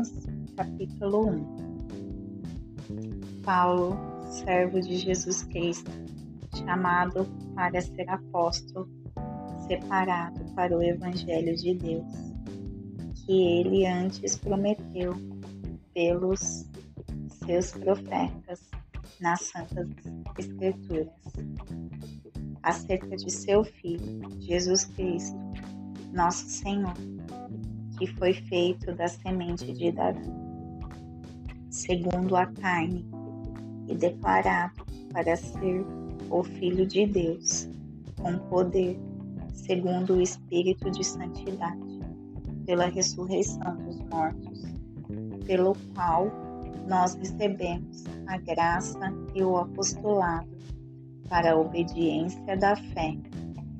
Romanos, capítulo 1 Paulo, servo de Jesus Cristo, chamado para ser apóstolo, separado para o Evangelho de Deus, que ele antes prometeu pelos seus profetas nas Santas Escrituras, acerca de seu Filho, Jesus Cristo, nosso Senhor que foi feito da semente de Davi, segundo a carne, e declarado para ser o Filho de Deus, com poder, segundo o Espírito de Santidade, pela ressurreição dos mortos, pelo qual nós recebemos a graça e o apostolado para a obediência da fé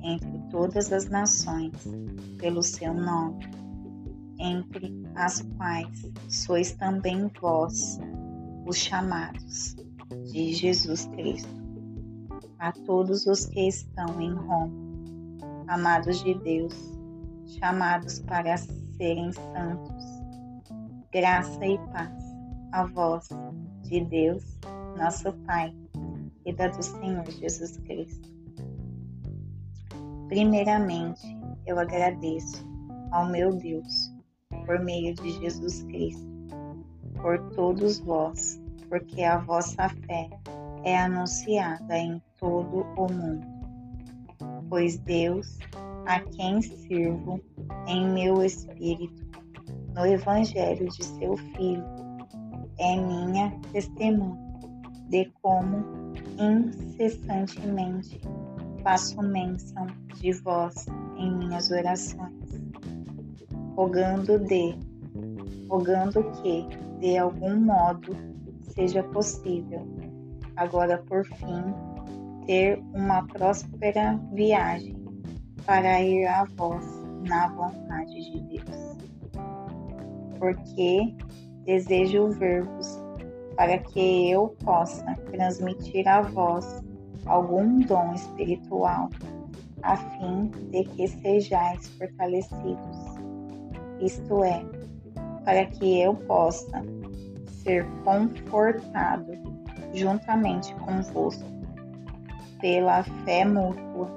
entre todas as nações, pelo seu nome entre as quais sois também vós, os chamados de Jesus Cristo. A todos os que estão em Roma, amados de Deus, chamados para serem santos, graça e paz a vós, de Deus, nosso Pai, e da do Senhor Jesus Cristo. Primeiramente, eu agradeço ao meu Deus por meio de Jesus Cristo, por todos vós, porque a vossa fé é anunciada em todo o mundo. Pois Deus, a quem sirvo em meu espírito, no Evangelho de seu Filho, é minha testemunha de como incessantemente faço menção de vós em minhas orações rogando de, rogando que, de algum modo, seja possível, agora por fim, ter uma próspera viagem para ir a vós na vontade de Deus. Porque desejo ver-vos para que eu possa transmitir a vós algum dom espiritual, a fim de que sejais fortalecidos isto é, para que eu possa ser confortado juntamente convosco pela fé mútua,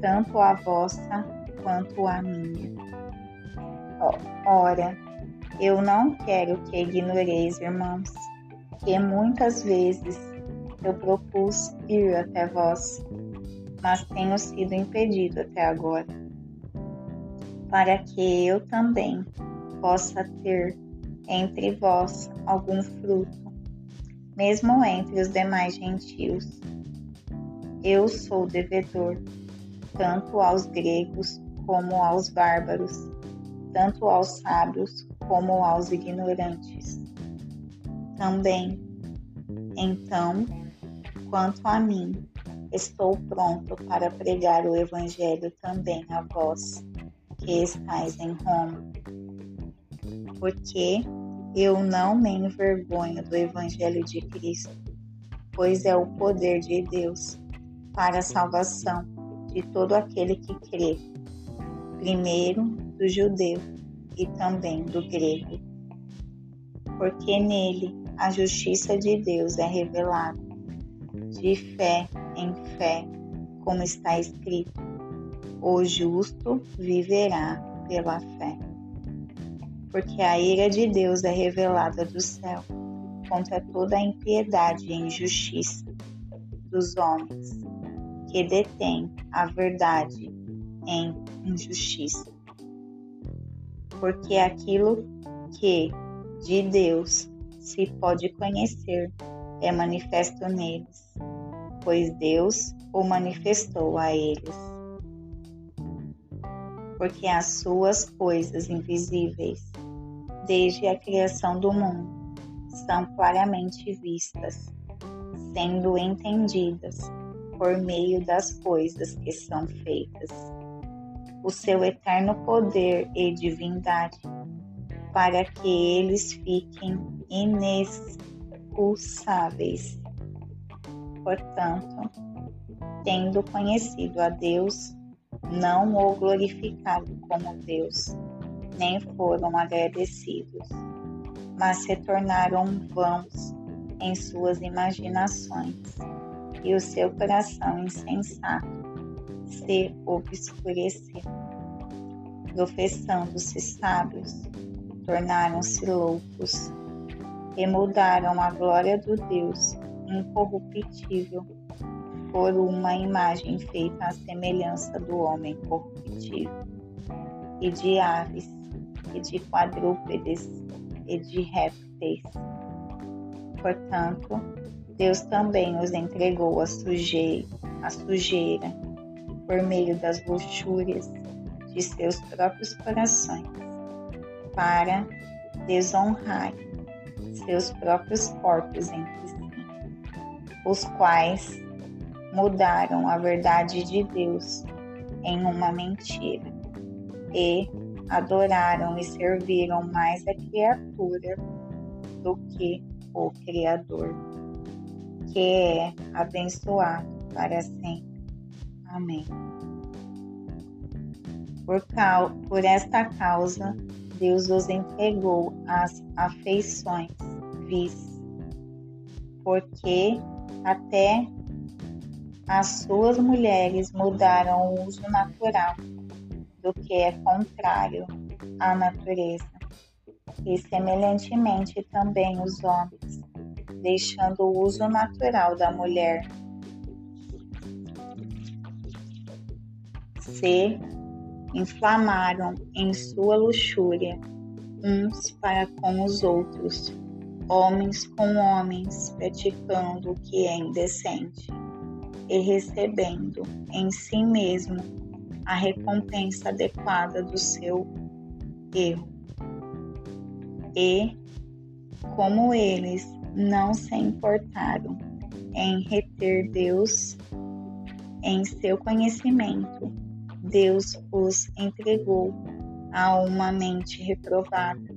tanto a vossa quanto a minha. Ora, eu não quero que ignoreis, irmãos, que muitas vezes eu propus ir até vós, mas tenho sido impedido até agora para que eu também possa ter entre vós algum fruto, mesmo entre os demais gentios. Eu sou devedor, tanto aos gregos como aos bárbaros, tanto aos sábios como aos ignorantes. Também, então, quanto a mim, estou pronto para pregar o Evangelho também a vós que estais em Roma, porque eu não me envergonho do Evangelho de Cristo, pois é o poder de Deus para a salvação de todo aquele que crê, primeiro do judeu e também do grego, porque nele a justiça de Deus é revelada, de fé em fé, como está escrito o justo viverá pela fé. Porque a ira de Deus é revelada do céu contra toda a impiedade e injustiça dos homens que detêm a verdade em injustiça. Porque aquilo que de Deus se pode conhecer é manifesto neles, pois Deus o manifestou a eles porque as suas coisas invisíveis, desde a criação do mundo, são claramente vistas, sendo entendidas por meio das coisas que são feitas. O seu eterno poder e divindade, para que eles fiquem inexpulsáveis. Portanto, tendo conhecido a Deus, não o glorificaram como Deus, nem foram agradecidos, mas se tornaram vãos em suas imaginações, e o seu coração insensato se obscureceu. Professando-se sábios, tornaram-se loucos e mudaram a glória do Deus incorruptível por uma imagem feita à semelhança do homem corruptível, e de aves, e de quadrúpedes, e de répteis. Portanto, Deus também os entregou à sujeira, à sujeira por meio das luxúrias de seus próprios corações, para desonrar seus próprios corpos entre si, os quais mudaram a verdade de Deus em uma mentira e adoraram e serviram mais a criatura do que o Criador, que é abençoado para sempre. Amém. Por, por esta causa, Deus os entregou às afeições vis, porque até as suas mulheres mudaram o uso natural do que é contrário à natureza, e semelhantemente também os homens, deixando o uso natural da mulher. Se inflamaram em sua luxúria uns para com os outros, homens com homens, praticando o que é indecente e recebendo em si mesmo a recompensa adequada do seu erro. E, como eles não se importaram em reter Deus em seu conhecimento, Deus os entregou a uma mente reprovada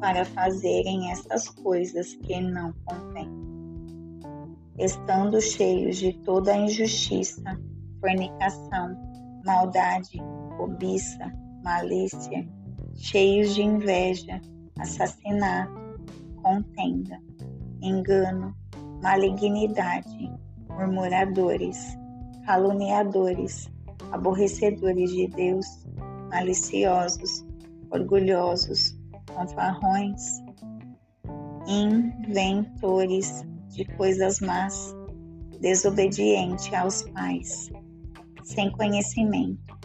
para fazerem essas coisas que não convêm. Estando cheios de toda injustiça, fornicação, maldade, cobiça, malícia, cheios de inveja, assassinato, contenda, engano, malignidade, murmuradores, caluniadores, aborrecedores de Deus, maliciosos, orgulhosos, fanfarrões, inventores de coisas más, desobediente aos pais, sem conhecimento,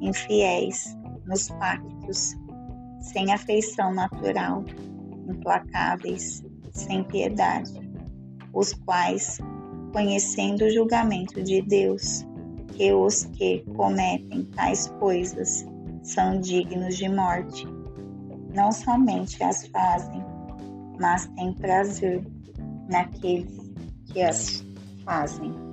infiéis nos pactos, sem afeição natural, implacáveis, sem piedade, os quais, conhecendo o julgamento de Deus, que os que cometem tais coisas são dignos de morte. Não somente as fazem, mas têm prazer naqueles que as fazem.